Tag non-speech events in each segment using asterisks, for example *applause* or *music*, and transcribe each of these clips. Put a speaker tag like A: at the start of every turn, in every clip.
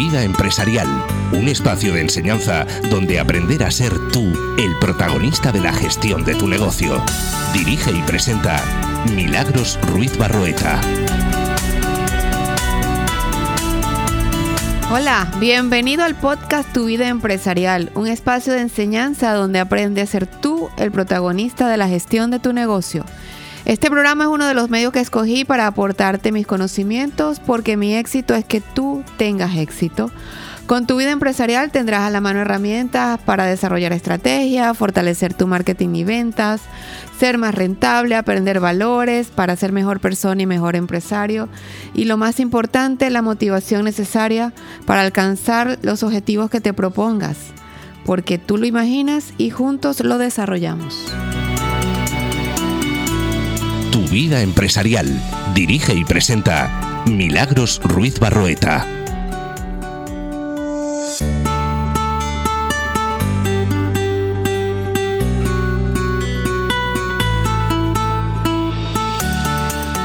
A: vida empresarial, un espacio de enseñanza donde aprender a ser tú el protagonista de la gestión de tu negocio. Dirige y presenta Milagros Ruiz Barroeta.
B: Hola, bienvenido al podcast Tu vida empresarial, un espacio de enseñanza donde aprende a ser tú el protagonista de la gestión de tu negocio. Este programa es uno de los medios que escogí para aportarte mis conocimientos porque mi éxito es que tú tengas éxito. Con tu vida empresarial tendrás a la mano herramientas para desarrollar estrategias, fortalecer tu marketing y ventas, ser más rentable, aprender valores para ser mejor persona y mejor empresario. Y lo más importante, la motivación necesaria para alcanzar los objetivos que te propongas, porque tú lo imaginas y juntos lo desarrollamos.
A: Tu vida empresarial. Dirige y presenta Milagros Ruiz Barroeta.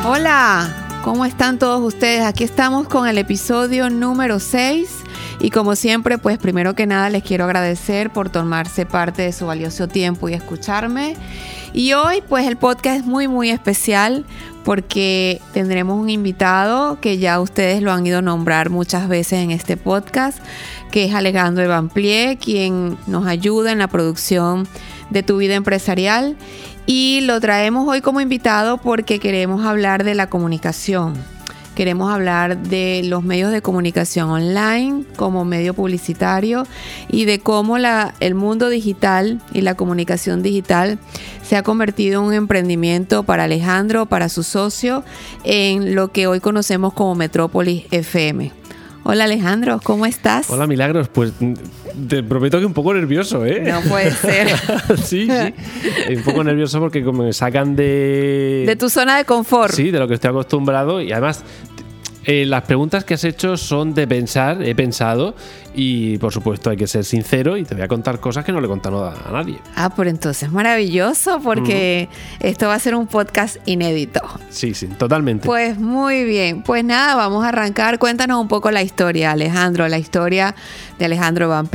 B: Hola, ¿cómo están todos ustedes? Aquí estamos con el episodio número 6 y como siempre, pues primero que nada les quiero agradecer por tomarse parte de su valioso tiempo y escucharme. Y hoy pues el podcast es muy muy especial porque tendremos un invitado que ya ustedes lo han ido a nombrar muchas veces en este podcast, que es Alejandro Evanplie, quien nos ayuda en la producción de tu vida empresarial y lo traemos hoy como invitado porque queremos hablar de la comunicación. Queremos hablar de los medios de comunicación online como medio publicitario y de cómo la, el mundo digital y la comunicación digital se ha convertido en un emprendimiento para Alejandro, para su socio, en lo que hoy conocemos como Metrópolis FM. Hola Alejandro, ¿cómo estás?
C: Hola Milagros, pues mm, te prometo que un poco nervioso, ¿eh?
B: No puede ser. *laughs*
C: sí, sí. Un poco nervioso porque como me sacan de...
B: De tu zona de confort.
C: Sí, de lo que estoy acostumbrado y además eh, las preguntas que has hecho son de pensar, he pensado, y por supuesto hay que ser sincero y te voy a contar cosas que no le he contado a, nadie.
B: Ah, por entonces maravilloso porque esto va a ser un podcast inédito.
C: Sí, sí, totalmente.
B: Pues muy bien, pues nada, vamos a arrancar. Cuéntanos un poco la historia, Alejandro, la historia de Alejandro Van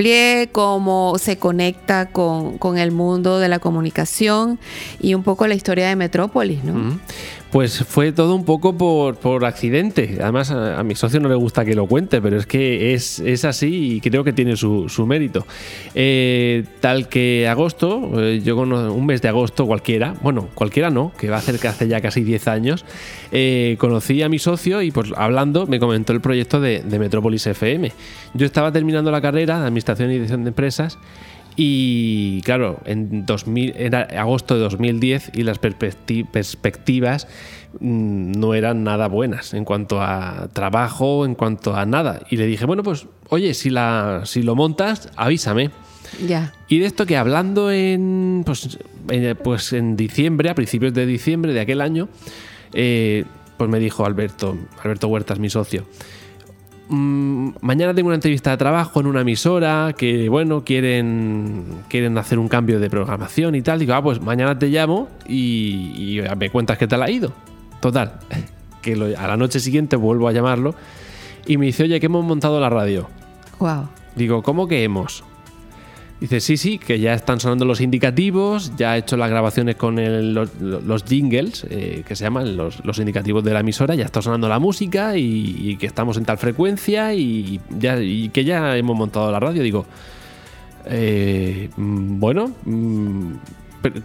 B: cómo se conecta con, con, el mundo de la comunicación y un poco la historia de Metrópolis, ¿no?
C: Pues fue todo un poco por, por accidente. Además, a, mi socio no le gusta que lo cuente, pero es que es, es así y creo que tiene su, su mérito. Eh, tal que agosto, eh, yo con un mes de agosto cualquiera, bueno, cualquiera no, que va a ser que hace ya casi 10 años, eh, conocí a mi socio y pues hablando me comentó el proyecto de, de Metrópolis FM. Yo estaba terminando la carrera de Administración y Dirección de Empresas y claro, en 2000, era agosto de 2010 y las perspectivas mm, no eran nada buenas en cuanto a trabajo, en cuanto a nada. Y le dije, bueno, pues oye, si, la, si lo montas, avísame.
B: Ya.
C: Y de esto que hablando en, pues, en, pues en diciembre, a principios de diciembre de aquel año, eh, pues me dijo Alberto, Alberto Huertas, mi socio, Mm, mañana tengo una entrevista de trabajo en una emisora que, bueno, quieren, quieren hacer un cambio de programación y tal. Digo, ah, pues mañana te llamo y, me cuentas qué tal ha ido. Total, *laughs* que a la noche siguiente vuelvo a llamarlo y me dice, oye, que hemos montado la radio.
B: Wow.
C: Digo, ¿cómo que hemos? Dice, sí, sí, que ya están sonando los indicativos, ya ha hecho las grabaciones con los, jingles, eh, que se llaman los, indicativos de la emisora, ya está sonando la música y, que estamos en tal frecuencia y, ya, que ya hemos montado la radio. Digo, eh, mm, bueno, mm,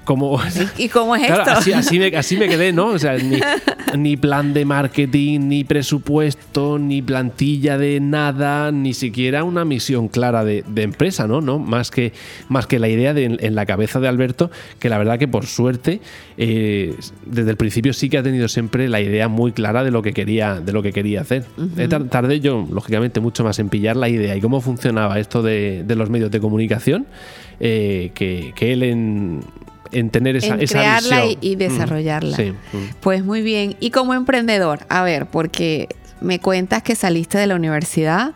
C: como,
B: ¿Y cómo es esto?
C: Así, me, quedé, ¿no? O sea, *laughs* ni, plan de marketing, ni presupuesto, ni plantilla de nada, ni siquiera una misión clara de, empresa, ¿no? ¿no? Más, que, más que la idea en la cabeza de Alberto, que la verdad que por suerte, eh, desde el principio sí que ha tenido siempre la idea muy clara de lo que quería, de lo que quería hacer. Tardé yo, lógicamente, mucho más en pillar la idea y cómo funcionaba esto de, los medios de comunicación, eh, que, que él en en tener esa,
B: en crearla Y, mm, desarrollarla. Pues muy bien. Y como emprendedor, a ver, porque me cuentas que saliste de la universidad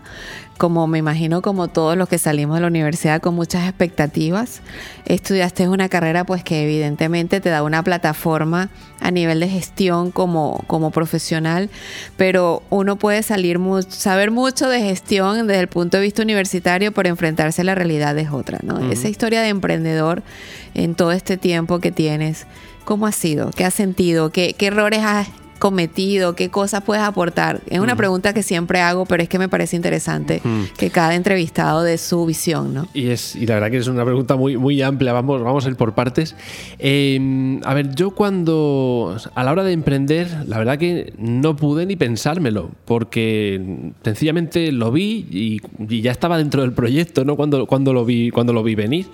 B: como me imagino como todos los que salimos de la universidad con muchas expectativas. Estudiaste una carrera pues que evidentemente te da una plataforma a nivel de gestión como, como profesional, pero uno puede salir saber mucho de gestión desde el punto de vista universitario, pero enfrentarse a la realidad es otra, ¿no? Esa historia de emprendedor en todo este tiempo que tienes, ¿cómo ha sido? ¿Qué has sentido? ¿Qué, qué errores has cometido? ¿Qué cosas puedes aportar? Es una pregunta que siempre hago, pero es que me parece interesante que cada entrevistado dé su visión, ¿no?
C: Y, es, y la verdad que es una pregunta muy, muy amplia, vamos, vamos a ir por partes. Em, a ver, yo cuando, a la hora de emprender, la verdad que no pude ni pensármelo, porque sencillamente lo vi y, ya estaba dentro del proyecto, ¿no? Cuando, cuando, lo, vi, cuando lo vi venir.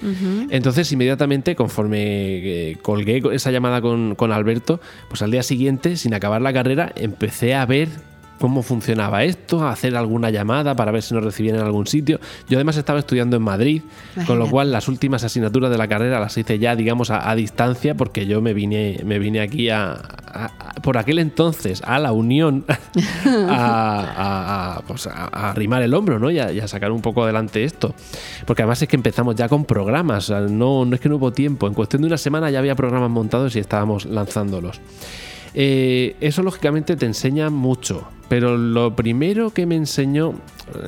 C: Entonces, inmediatamente, conforme eh, colgué esa llamada con, con Alberto, pues al día siguiente, sin acabar la carrera empecé a ver cómo funcionaba esto, a hacer alguna llamada para ver si nos recibían en algún sitio. Yo además estaba estudiando en Madrid, con lo cual las últimas asignaturas de la carrera las hice ya, digamos, a, distancia, porque yo me vine, me vine aquí a, por aquel entonces a la Unión *laughs* a, pues arrimar el hombro, ¿no? Y, a, sacar un poco adelante esto. Porque además es que empezamos ya con programas, no, no es que no hubo tiempo, en cuestión de una semana ya había programas montados y estábamos lanzándolos. Eh, eso lógicamente te enseña mucho, pero lo primero que me enseñó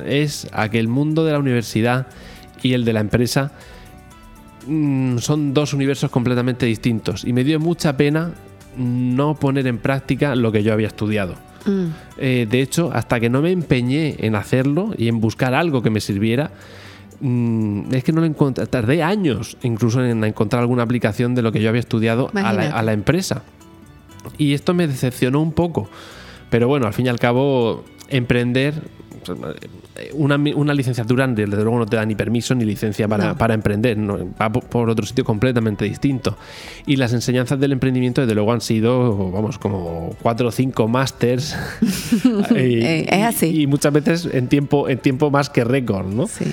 C: es a que el mundo de la universidad y el de la empresa mm, son dos universos completamente distintos y me dio mucha pena no poner en práctica lo que yo había estudiado. Mm. Eh, de hecho, hasta que no me empeñé en hacerlo y en buscar algo que me sirviera, mm, es que no lo encontré. Tardé años incluso en encontrar alguna aplicación de lo que yo había estudiado a la, empresa. Y esto me decepcionó un poco. Pero bueno, al fin y al cabo, emprender una, una, licenciatura desde luego no te da ni permiso ni licencia para, emprender, va por otro sitio completamente distinto. Y las enseñanzas del emprendimiento desde luego han sido, vamos, como cuatro o cinco másters. *laughs* *laughs*
B: Es así.
C: Y, muchas veces en tiempo, en tiempo más que récord, ¿no?
B: Sí.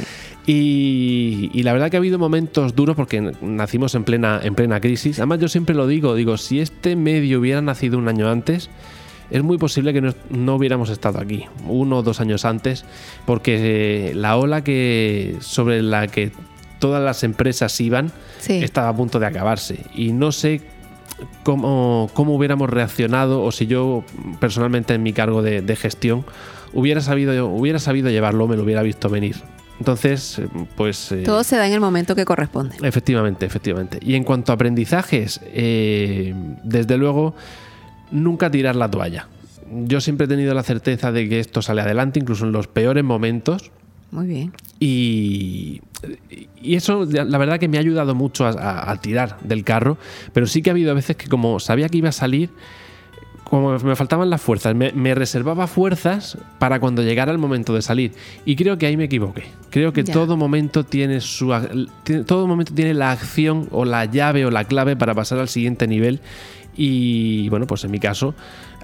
C: Y, la verdad que ha habido momentos duros porque nacimos en plena, en plena crisis. Además, yo siempre lo digo, digo, si este medio hubiera nacido un año antes, es muy posible que no, hubiéramos estado aquí, uno o dos años antes, porque eh, la ola que sobre la que todas las empresas iban estaba a punto de acabarse. Y no sé cómo, cómo hubiéramos reaccionado o si yo personalmente en mi cargo de, de gestión hubiera sabido, hubiera sabido llevarlo, me lo hubiera visto venir. Entonces, pues...
B: Eh, Todo se da en el momento que corresponde.
C: Efectivamente, efectivamente. Y en cuanto a aprendizajes, eh, desde luego, nunca tirar la toalla. Yo siempre he tenido la certeza de que esto sale adelante, incluso en los peores momentos.
B: Muy bien.
C: Y, y eso, la verdad, que me ha ayudado mucho a tirar del carro, pero sí que ha habido veces que como sabía que iba a salir como me faltaban las fuerzas, me, reservaba fuerzas para cuando llegara el momento de salir. Y creo que ahí me equivoqué. Creo que todo momento tiene su todo momento tiene la acción o la llave o la clave para pasar al siguiente nivel. Y bueno, pues en mi caso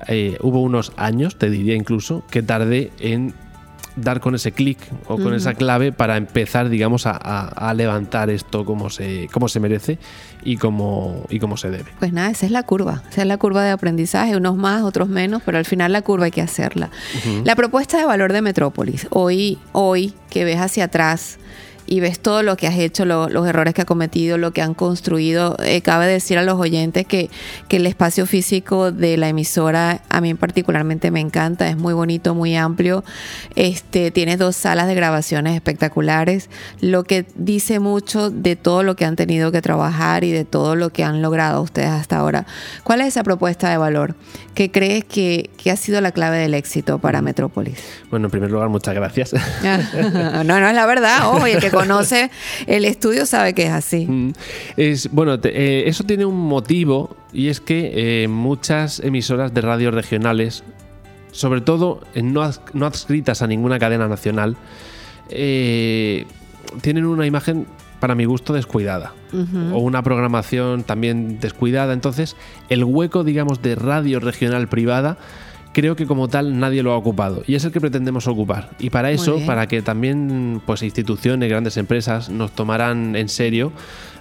C: eh, hubo unos años, te diría incluso, que tardé en dar con ese clic o con esa clave para empezar, digamos, a, levantar esto como se, como se merece y como, y como se debe.
B: Pues nada, esa es la curva, esa es la curva de aprendizaje, unos más, otros menos, pero al final la curva hay que hacerla. La propuesta de valor de Metrópolis, hoy, hoy que ves hacia atrás, y ves todo lo que has hecho, los errores que ha cometido, lo que han construido. Eh, cabe decir a los oyentes que, que, el espacio físico de la emisora a mí particularmente me encanta, es muy bonito, muy amplio. Este, tienes dos salas de grabaciones espectaculares, lo que dice mucho de todo lo que han tenido que trabajar y de todo lo que han logrado ustedes hasta ahora. ¿Cuál es esa propuesta de valor? ¿Qué crees que, que ha sido la clave del éxito para Metrópolis?
C: Bueno, en primer lugar, muchas gracias. *laughs*
B: no, no es la verdad. Ojo, el que *laughs* conoce el estudio sabe que es así. Mm.
C: Es, bueno, eh, eso tiene un motivo y es que eh, muchas emisoras de radio regionales, sobre todo no, no adscritas a ninguna cadena nacional, eh, tienen una imagen para mi gusto descuidada o una programación también descuidada. Entonces, el hueco, digamos, de radio regional privada creo que como tal nadie lo ha ocupado y es el que pretendemos ocupar. Y para eso, para que también pues instituciones, grandes empresas nos tomaran en serio,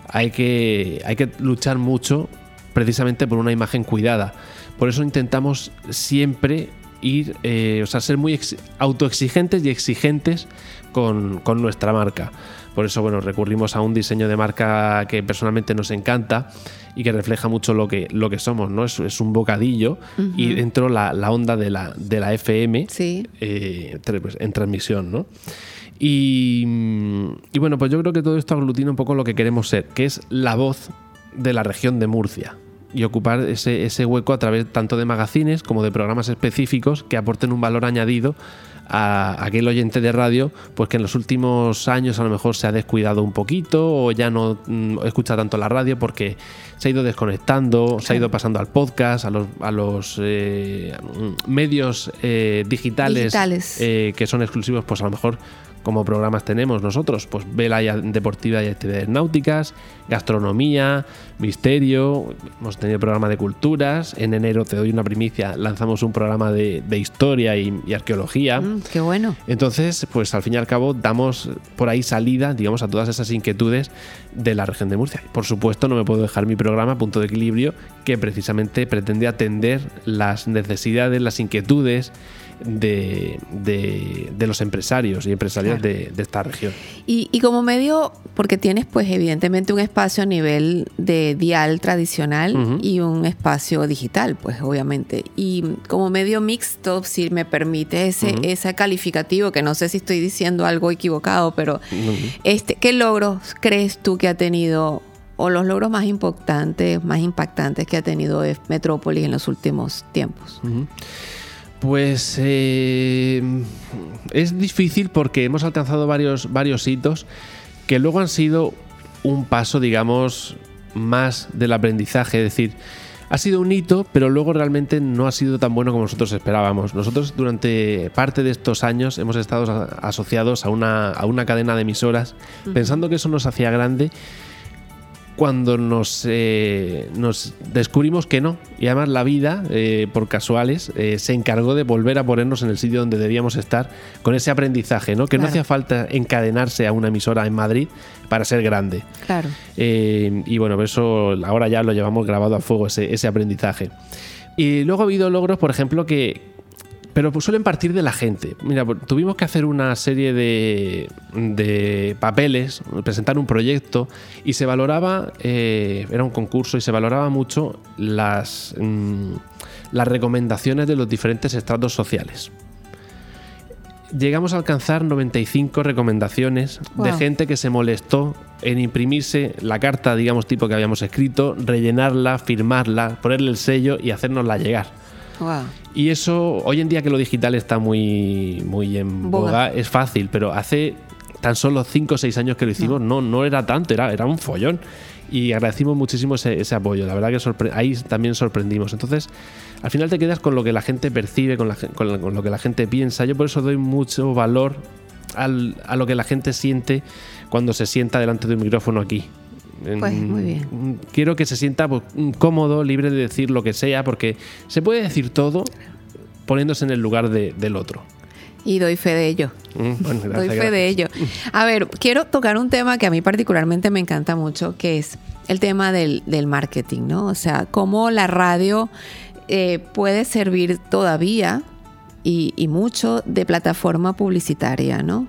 C: hay que, hay que luchar mucho precisamente por una imagen cuidada. Por eso intentamos siempre ir, eh, o sea, ser muy autoexigentes y exigentes con, nuestra marca. Por eso, bueno, recurrimos a un diseño de marca que personalmente nos encanta y que refleja mucho lo que, lo que somos, ¿no? Es, un bocadillo y dentro la, la, onda de la, de la FM eh, pues, en transmisión, ¿no? Y, y, bueno, pues yo creo que todo esto aglutina un poco lo que queremos ser, que es la voz de la región de Murcia y ocupar ese, ese hueco a través tanto de magazines como de programas específicos que aporten un valor añadido a aquel oyente de radio, pues que en los últimos años a lo mejor se ha descuidado un poquito o ya no mm, escucha tanto la radio porque se ha ido desconectando, se ha ido pasando al podcast, a los, a los eh, medios eh, digitales, eh, que son exclusivos, pues a lo mejor como programas tenemos nosotros, pues vela deportiva y actividades náuticas, gastronomía, misterio, hemos tenido programa de culturas, en enero te doy una primicia, lanzamos un programa de, historia y, arqueología.
B: Mm, qué bueno.
C: Entonces, pues al fin y al cabo damos por ahí salida, digamos, a todas esas inquietudes de la región de Murcia. Por supuesto, no me puedo dejar mi programa Punto de Equilibrio, que precisamente pretende atender las necesidades, las inquietudes, de, de, los empresarios y empresarias de, esta región.
B: Y, como medio, porque tienes pues evidentemente un espacio a nivel de dial tradicional y un espacio digital, pues obviamente. Y como medio mixto, si me permite ese, ese calificativo, que no sé si estoy diciendo algo equivocado, pero este, ¿qué logros crees tú que ha tenido o los logros más importantes, más impactantes que ha tenido Metrópolis en los últimos tiempos?
C: Pues eh, es difícil porque hemos alcanzado varios, varios hitos que luego han sido un paso, digamos, más del aprendizaje. Es decir, ha sido un hito, pero luego realmente no ha sido tan bueno como nosotros esperábamos. Nosotros durante parte de estos años hemos estado asociados a una, a una cadena de emisoras, pensando que eso nos hacía grande cuando nos, eh, nos descubrimos que no. Y además la vida, eh, por casuales, eh, se encargó de volver a ponernos en el sitio donde debíamos estar con ese aprendizaje, ¿no? Que no hacía falta encadenarse a una emisora en Madrid para ser grande.
B: Claro.
C: y bueno, eso ahora ya lo llevamos grabado a fuego, ese, ese aprendizaje. Y luego ha habido logros, por ejemplo, que, pero pues suelen partir de la gente. Mira, pues, tuvimos que hacer una serie de, de papeles, presentar un proyecto y se valoraba, eh, era un concurso y se valoraba mucho las, mm, las recomendaciones de los diferentes estratos sociales. Llegamos a alcanzar 95 recomendaciones de gente que se molestó en imprimirse la carta, digamos, tipo que habíamos escrito, rellenarla, firmarla, ponerle el sello y hacérnosla llegar. Y eso, hoy en día que lo digital está muy, muy en boga, es fácil, pero hace tan solo 5 o 6 años que lo hicimos, no, no, era tanto, era, era un follón. Y agradecimos muchísimo ese, apoyo. La verdad que ahí también sorprendimos. Entonces, al final te quedas con lo que la gente percibe, con, lo que la gente piensa. Yo por eso doy mucho valor a lo que la gente siente cuando se sienta delante de un micrófono aquí.
B: Pues muy bien.
C: Quiero que se sienta pues, cómodo, libre de decir lo que sea, porque se puede decir todo poniéndose en el lugar del otro.
B: Y doy fe de ello. Mm, doy fe de ello. A ver, quiero tocar un tema que a mí particularmente me encanta mucho, que es el tema del, marketing, ¿no? O sea, cómo la radio eh, puede servir todavía y, mucho de plataforma publicitaria, ¿no?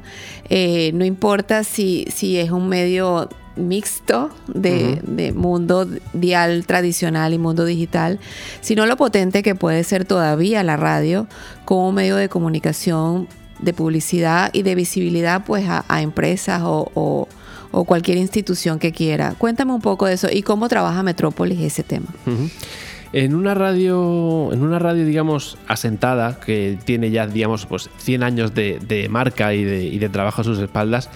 B: Eh, no importa si, si es un medio mixto de, mundo dial tradicional y mundo digital, sino lo potente que puede ser todavía la radio como medio de comunicación, de publicidad y de visibilidad pues a, empresas o, cualquier institución que quiera. Cuéntame un poco de eso y cómo trabaja Metrópolis ese tema.
C: En una radio, en una radio, digamos, asentada, que tiene ya, digamos, pues 100 años de, marca y de, y de trabajo a sus espaldas,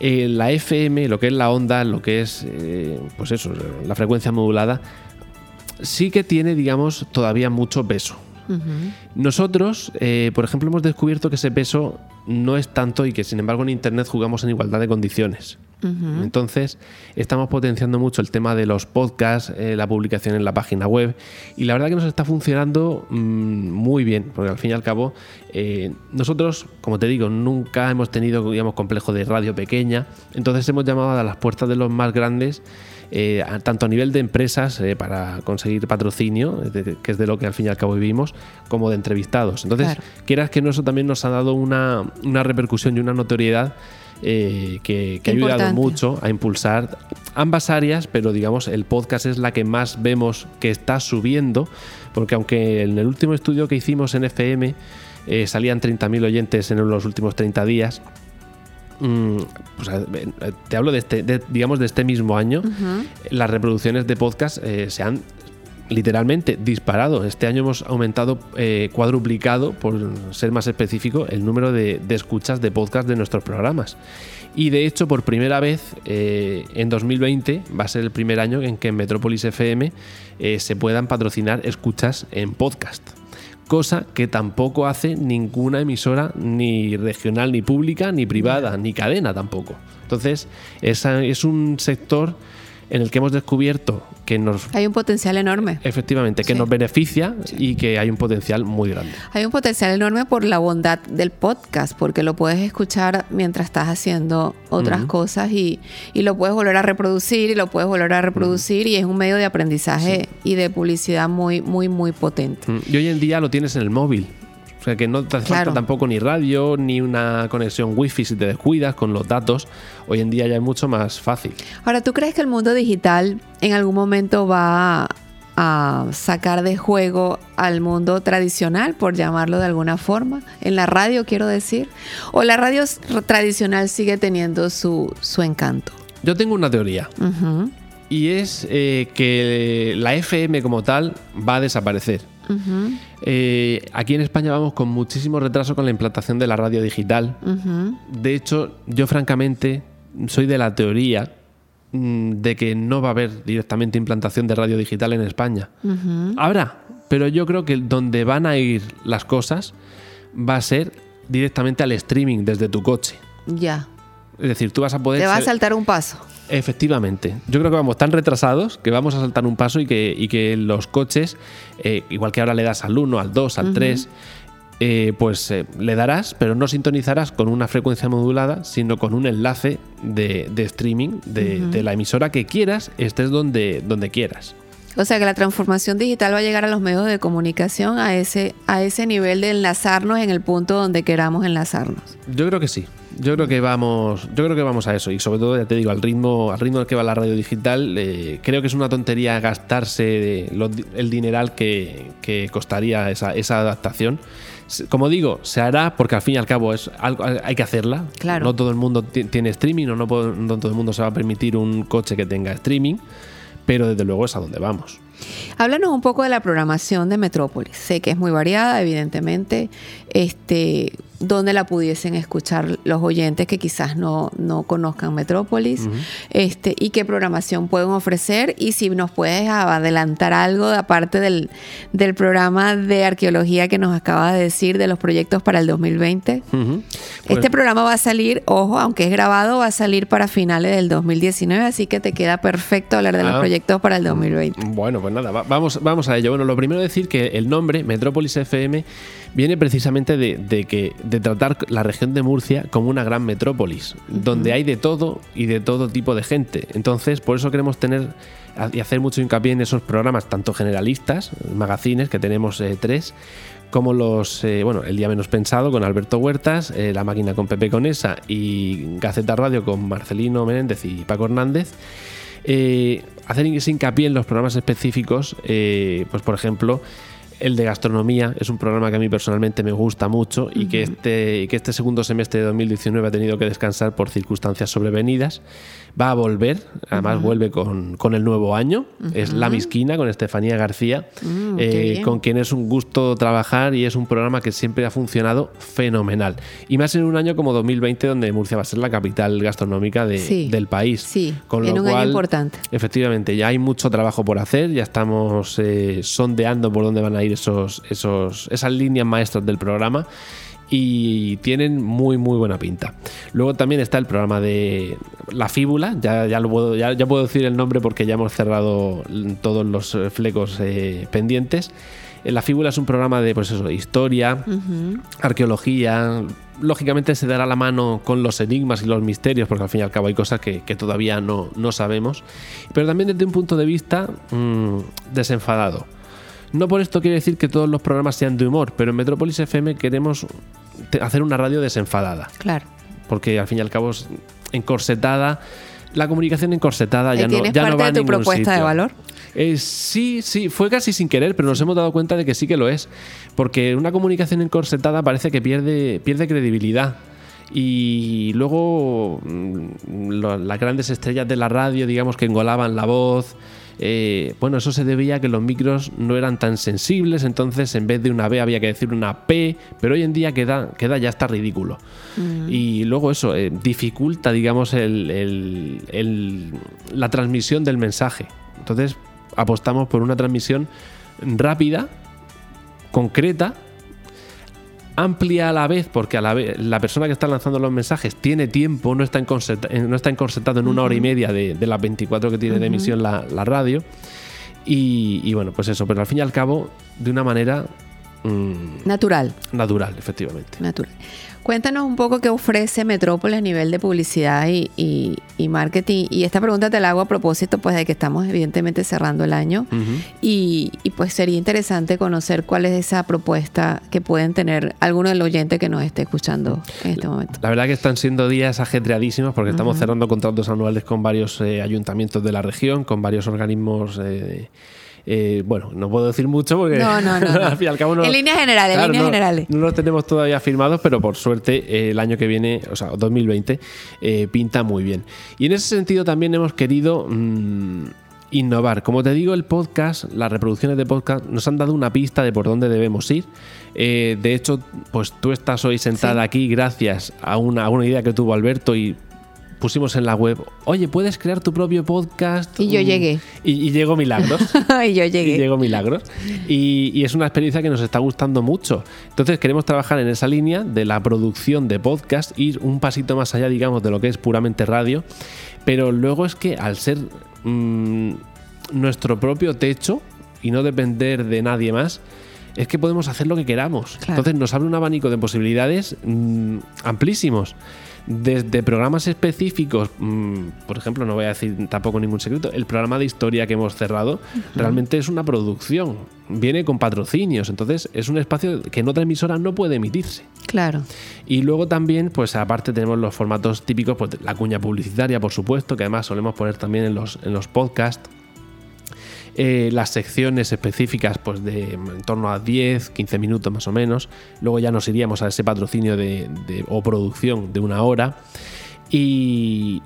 C: eh, la FM, lo que es la onda, lo que es, eh, pues eso, la frecuencia modulada, sí que tiene, digamos, todavía mucho peso. Nosotros, eh, por ejemplo, hemos descubierto que ese peso no es tanto y que sin embargo en Internet jugamos en igualdad de condiciones. Entonces, estamos potenciando mucho el tema de los podcasts, eh, la publicación en la página web, y la verdad que nos está funcionando mm, muy bien, porque al fin y al cabo, eh, nosotros, como te digo, nunca hemos tenido, digamos, complejo de radio pequeña, entonces hemos llamado a las puertas de los más grandes. Eh, tanto a nivel de empresas para conseguir patrocinio, que es de lo que al fin y al cabo vivimos, como de entrevistados. Entonces, quieras que no, eso también nos ha dado una, una repercusión y una notoriedad eh, que, ha ayudado mucho a impulsar ambas áreas, pero digamos el podcast es la que más vemos que está subiendo, porque aunque en el último estudio que hicimos en FM eh, salían 30.000 oyentes en los últimos 30 días, mm, pues, eh, te hablo de este, digamos de este mismo año, las reproducciones de podcast se han literalmente disparado. Este año hemos aumentado, eh, cuadruplicado, por ser más específico, el número de, escuchas de podcast de nuestros programas. Y de hecho, por primera vez eh, en 2020 va a ser el primer año en que en Metrópolis FM eh, se puedan patrocinar escuchas en podcast. Cosa que tampoco hace ninguna emisora, ni regional, ni pública, ni privada, ni cadena tampoco. Entonces, es un sector en el que hemos descubierto que nos...
B: Hay un potencial enorme.
C: Efectivamente, que nos beneficia y que hay un potencial muy grande.
B: Hay un potencial enorme por la bondad del podcast, porque lo puedes escuchar mientras estás haciendo otras cosas y, lo puedes volver a reproducir y lo puedes volver a reproducir y es un medio de aprendizaje y de publicidad muy, muy, muy potente.
C: Y hoy en día lo tienes en el móvil. O sea que no te hace falta tampoco ni radio ni una conexión wifi si te descuidas con los datos. Hoy en día ya es mucho más fácil.
B: Ahora, ¿tú crees que el mundo digital en algún momento va a sacar de juego al mundo tradicional, por llamarlo de alguna forma? En la radio, quiero decir. ¿O la radio tradicional sigue teniendo su, encanto?
C: Yo tengo una teoría. Y es eh, que la FM como tal va a desaparecer. Eh, aquí en España vamos con muchísimo retraso con la implantación de la radio digital. De hecho, yo francamente soy de la teoría mm, de que no va a haber directamente implantación de radio digital en España. Habrá, pero yo creo que donde van a ir las cosas va a ser directamente al streaming desde tu coche.
B: Ya.
C: Es decir, tú vas a poder...
B: Te va a saltar un paso.
C: Efectivamente. Yo creo que vamos tan retrasados que vamos a saltar un paso y que, que los coches, eh, igual que ahora le das al 1, al 2, al 3, eh, pues eh, le darás, pero no sintonizarás con una frecuencia modulada, sino con un enlace de, streaming de, la emisora que quieras, estés donde, donde quieras.
B: O sea que la transformación digital va a llegar a los medios de comunicación a ese, a ese nivel de enlazarnos en el punto donde queramos enlazarnos.
C: Yo creo que sí. Yo creo que vamos, yo creo que vamos a eso y sobre todo ya te digo al ritmo, al ritmo al que va la radio digital, eh, creo que es una tontería gastarse el dineral que, costaría esa, adaptación. Como digo, se hará porque al fin y al cabo es algo, hay que hacerla.
B: Claro.
C: No todo el mundo tiene streaming o no, no todo el mundo se va a permitir un coche que tenga streaming, pero desde luego es a donde vamos.
B: Háblanos un poco de la programación de Metrópolis. Sé que es muy variada, evidentemente. Este, donde la pudiesen escuchar los oyentes que quizás no, no conozcan Metrópolis este, y qué programación pueden ofrecer y si nos puedes adelantar algo aparte del, del programa de arqueología que nos acaba de decir de los proyectos para el 2020. este pues programa va a salir, ojo, aunque es grabado, va a salir para finales del 2019, así que te queda perfecto hablar de los ah. proyectos para el 2020.
C: Bueno, pues nada, vamos, vamos a ello. Bueno, lo primero decir que el nombre Metrópolis FM viene precisamente de, que, de tratar la región de Murcia como una gran metrópolis, donde hay de todo y de todo tipo de gente. Entonces, por eso queremos tener y hacer mucho hincapié en esos programas, tanto generalistas, magazines, que tenemos eh, tres, como los, eh, bueno, El Día Menos Pensado con Alberto Huertas, eh, La Máquina con Pepe Conesa y Gaceta Radio con Marcelino Menéndez y Paco Hernández. hacer hincapié en los programas específicos, pues por ejemplo, el de gastronomía es un programa que a mí personalmente me gusta mucho y que este, que este segundo semestre de 2019 ha tenido que descansar por circunstancias sobrevenidas va a volver, además vuelve con, el nuevo año, es La Misquina con Estefanía García, mm, eh, con quien es un gusto trabajar y es un programa que siempre ha funcionado fenomenal. Y más en un año como 2020 donde Murcia va a ser la capital gastronómica del país.
B: Sí, con en un año importante.
C: Efectivamente, ya hay mucho trabajo por hacer, ya estamos eh, sondeando por dónde van a ir esos, esos, esas líneas maestras del programa y tienen muy muy buena pinta. Luego también está el programa de La Fíbula, ya, ya, lo puedo, ya, ya puedo decir el nombre porque ya hemos cerrado todos los eh, flecos eh, pendientes. Eh, La Fíbula es un programa de pues eso, historia, arqueología. Lógicamente se dará la mano con los enigmas y los misterios, porque al fin y al cabo hay cosas que, que todavía no, no sabemos. Pero también desde un punto de vista mm, desenfadado. No por esto quiere decir que todos los programas sean de humor, pero en Metrópolis FM queremos hacer una radio desenfadada,
B: Claro.
C: porque al fin y al cabo es encorsetada. La comunicación encorsetada ya no, ya no va a
B: de tu
C: ningún
B: propuesta de valor.
C: Eh, sí, sí, fue casi sin querer, pero nos hemos dado cuenta de que sí que lo es. Porque una comunicación encorsetada parece que pierde, pierde credibilidad. Y luego mm, lo- las grandes estrellas de la radio, digamos, que engolaban la voz. Eh, bueno, eso se debía a que los micros no eran tan sensibles, entonces en vez de una B había que decir una P, pero hoy en día queda, queda ya está ridículo. Y luego eso eh, dificulta, digamos, el- el- el- la transmisión del mensaje. Entonces apostamos por una transmisión rápida, concreta, amplia a la vez, porque a la, vez, la persona que está lanzando los mensajes tiene tiempo, no está, encorseta- eh, no está encorsetado en una hora y media de, de las 24 que tiene de emisión la, la radio. Y, y bueno, pues eso, pero al fin y al cabo, de una manera mm,
B: Natural.
C: natural, efectivamente.
B: Natural. Cuéntanos un poco qué ofrece Metrópolis a nivel de publicidad y, y- y marketing. Y esta pregunta te la hago a propósito pues de que estamos evidentemente cerrando el año. Y, pues sería interesante conocer cuál es esa propuesta que pueden tener alguno del oyente que nos esté escuchando en este momento.
C: La verdad que están siendo días ajetreadísimos porque estamos cerrando contratos anuales con varios eh, ayuntamientos de la región, con varios organismos. eh, eh, bueno, no puedo decir mucho porque
B: No, *laughs* no,
C: al fin y al cabo no.
B: En líneas generales, líneas
C: no,
B: generales.
C: No los tenemos todavía firmados, pero por suerte eh, el año que viene, o sea, 2020, eh, pinta muy bien. Y en ese sentido también hemos querido. mm, Innovar. Como te digo, el podcast, las reproducciones de podcast nos han dado una pista de por dónde debemos ir. Eh, de hecho, pues tú estás hoy sentada
B: Sí.
C: aquí gracias a una, a una idea que tuvo Alberto y pusimos en la web, oye, puedes crear tu propio podcast.
B: Y yo
C: Mm,
B: llegué.
C: Y, y llegó Milagros. *laughs*
B: y yo
C: y
B: llegué.
C: llegó Milagros. Y, y es una experiencia que nos está gustando mucho. Entonces queremos trabajar en esa línea de la producción de podcast, ir un pasito más allá, digamos, de lo que es puramente radio. Pero luego es que al ser mm, nuestro propio techo y no depender de nadie más, es que podemos hacer lo que queramos.
B: Claro.
C: Entonces nos abre un abanico de posibilidades mm, amplísimos. Desde programas específicos, mm, por ejemplo, no voy a decir tampoco ningún secreto, el programa de historia que hemos cerrado realmente es una producción, viene con patrocinios, entonces es un espacio que en otra emisora no puede emitirse.
B: Claro.
C: Y luego también, pues aparte tenemos los formatos típicos, pues la cuña publicitaria, por supuesto, que además solemos poner también en los, en los podcasts. Eh, las secciones específicas, pues de en torno a 10, 15 minutos más o menos. Luego ya nos iríamos a ese patrocinio de, de- o producción de una hora. Y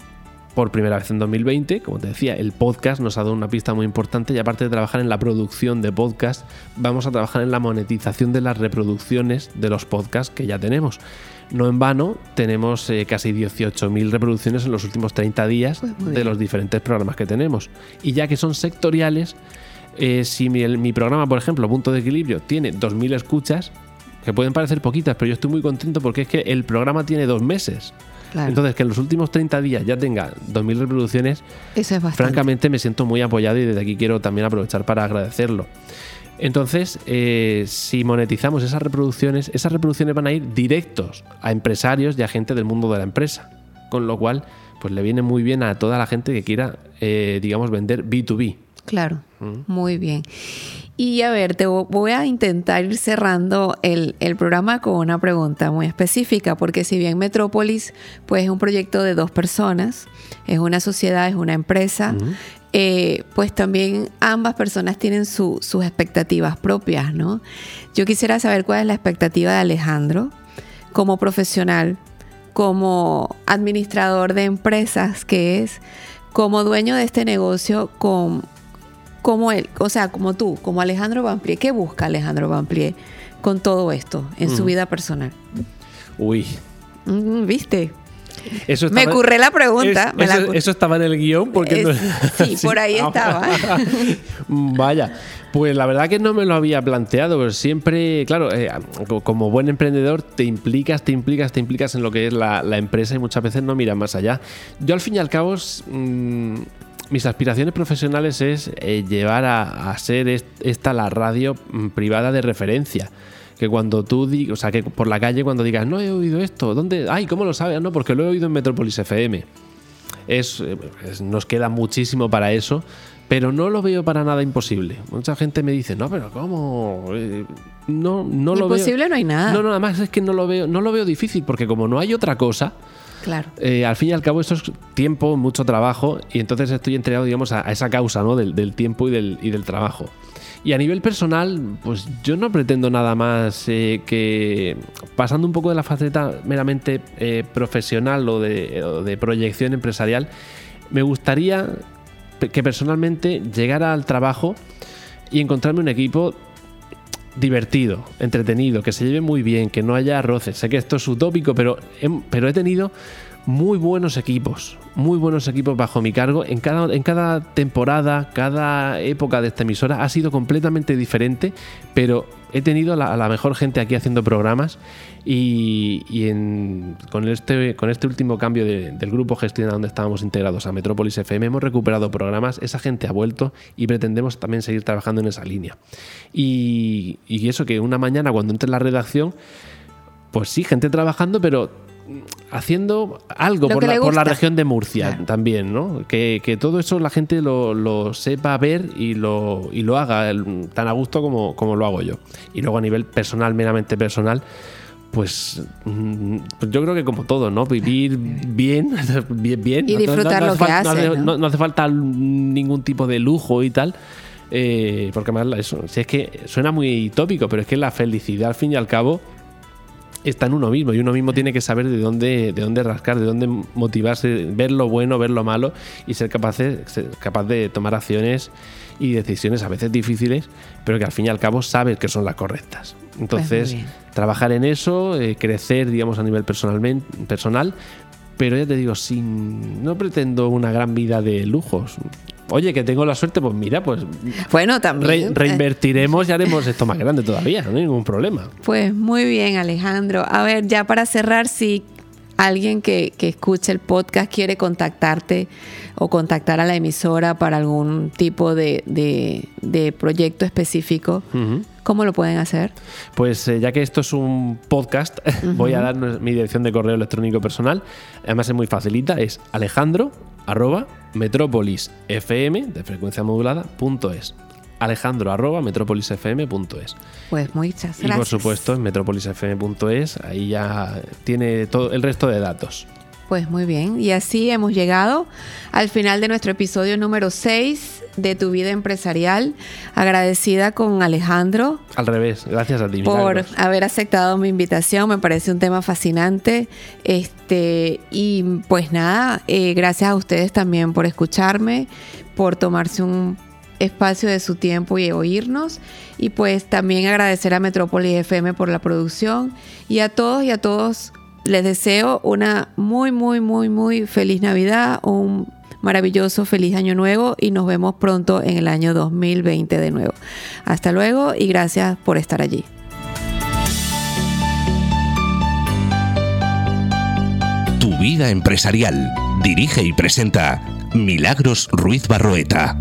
C: por primera vez en 2020, como te decía, el podcast nos ha dado una pista muy importante y aparte de trabajar en la producción de podcast, vamos a trabajar en la monetización de las reproducciones de los podcasts que ya tenemos. No en vano, tenemos eh, casi 18.000 reproducciones en los últimos 30 días de los diferentes programas que tenemos. Y ya que son sectoriales, eh, si mi, el- mi programa, por ejemplo, Punto de Equilibrio, tiene 2.000 escuchas, que pueden parecer poquitas, pero yo estoy muy contento porque es que el programa tiene dos meses.
B: Claro.
C: Entonces, que en los últimos 30 días ya tenga 2.000 reproducciones,
B: Eso es bastante.
C: francamente me siento muy apoyado y desde aquí quiero también aprovechar para agradecerlo. Entonces, eh, si monetizamos esas reproducciones, esas reproducciones van a ir directos a empresarios y a gente del mundo de la empresa. Con lo cual, pues le viene muy bien a toda la gente que quiera, eh, digamos, vender B2B.
B: Claro, muy bien. Y a ver, te vo- voy a intentar ir cerrando el, el programa con una pregunta muy específica, porque si bien Metrópolis pues, es un proyecto de dos personas, es una sociedad, es una empresa, eh, pues también ambas personas tienen su- sus expectativas propias, ¿no? Yo quisiera saber cuál es la expectativa de Alejandro como profesional, como administrador de empresas que es, como dueño de este negocio, con, como él, o sea, como tú, como Alejandro Bamplié. ¿Qué busca Alejandro Bamplié con todo esto en su vida personal?
C: Uy,
B: ¿Viste? Eso me curré la pregunta.
C: eso, estaba en el guion. porque *laughs*
B: Sí, por ahí estaba. *laughs*
C: Vaya. Pues la verdad que no me lo había planteado, pero siempre, claro, eh, como buen emprendedor te implicas, te implicas, te implicas en lo que es la, empresa y muchas veces no miras más allá. Yo al fin y al cabo, mm, mis aspiraciones profesionales es eh, llevar a, ser esta la radio mm, privada de referencia que cuando tú digas, o sea, que por la calle cuando digas, no he oído esto, ¿dónde? Ay, ¿cómo lo sabes? No, porque lo he oído en Metropolis FM. Es, nos queda muchísimo para eso, pero no lo veo para nada imposible. Mucha gente me dice, no, pero ¿cómo? Eh, no, no lo
B: veo. Imposible no hay nada.
C: No, no, además es que no lo veo, no lo veo difícil, porque como no hay otra cosa,
B: Claro.
C: Eh, al fin y al cabo, eso es tiempo, mucho trabajo, y entonces estoy entregado, digamos, a, esa causa ¿no? del, tiempo y del, y del, trabajo. Y a nivel personal, pues yo no pretendo nada más eh, que, pasando un poco de la faceta meramente profesional o de, o de proyección empresarial, me gustaría que personalmente llegara al trabajo y encontrarme un equipo divertido, entretenido, que se lleve muy bien, que no haya roces. Sé que esto es utópico, pero pero he tenido muy buenos equipos, muy buenos equipos bajo mi cargo. En cada, en cada temporada, cada época de esta emisora ha sido completamente diferente, pero he tenido a la, mejor gente aquí haciendo programas y, con, este, con este último cambio del grupo gestión donde estábamos integrados a Metrópolis FM hemos recuperado programas, esa gente ha vuelto y pretendemos también seguir trabajando en esa línea. Y, y eso que una mañana cuando entre en la redacción, pues sí, gente trabajando, pero haciendo algo por la, región de Murcia también, ¿no? Que, todo eso la gente lo, sepa ver y lo, y lo haga tan a gusto como, como lo hago yo. Y luego a nivel personal, meramente personal, pues, mm, yo creo que como todo, ¿no? Vivir bien, *laughs* bien, bien.
B: Y disfrutar lo que hace.
C: No, hace falta ningún tipo de lujo y tal. Eh, porque más eso, si es que suena muy tópico, pero es que la felicidad al fin y al cabo está en uno mismo y uno mismo tiene que saber de dónde, de dónde rascar, de dónde motivarse, ver lo bueno, ver lo malo y ser capaz de, capaz de tomar acciones y decisiones a veces difíciles, pero que al fin y al cabo sabes que son las correctas. Entonces, pues trabajar en eso, eh, crecer, digamos, a nivel personalmente, personal, pero ya te digo, sin, no pretendo una gran vida de lujos. Oye, que tengo la suerte, pues mira, pues.
B: Bueno, también.
C: reinvertiremos y haremos esto más grande todavía, no hay ningún problema.
B: Pues muy bien, Alejandro. A ver, ya para cerrar, si alguien que, que escuche el podcast quiere contactarte o contactar a la emisora para algún tipo de, de, proyecto específico, ¿cómo lo pueden hacer?
C: Pues eh, ya que esto es un podcast, *laughs* voy a dar mi dirección de correo electrónico personal. Además es muy facilita, es alejandro arroba metropolisfm de frecuencia modulada punto es. Alejandro arroba metropolisfm.es.
B: Pues muchas
C: gracias. Y por supuesto en metropolisfm.es, ahí ya tiene todo el resto de datos.
B: Pues muy bien, y así hemos llegado al final de nuestro episodio número 6 de Tu vida empresarial. Agradecida con Alejandro.
C: Al revés, gracias a ti.
B: Por haber aceptado mi invitación, me parece un tema fascinante. Este, y pues nada, eh, gracias a ustedes también por escucharme, por tomarse un espacio de su tiempo y oírnos. Y pues también agradecer a Metrópolis FM por la producción y a todos y a todos les deseo una muy, muy, muy, muy feliz Navidad, un maravilloso feliz año nuevo y nos vemos pronto en el año 2020 de nuevo. Hasta luego y gracias por estar allí.
A: Tu vida empresarial. Dirige y presenta Milagros Ruiz Barroeta.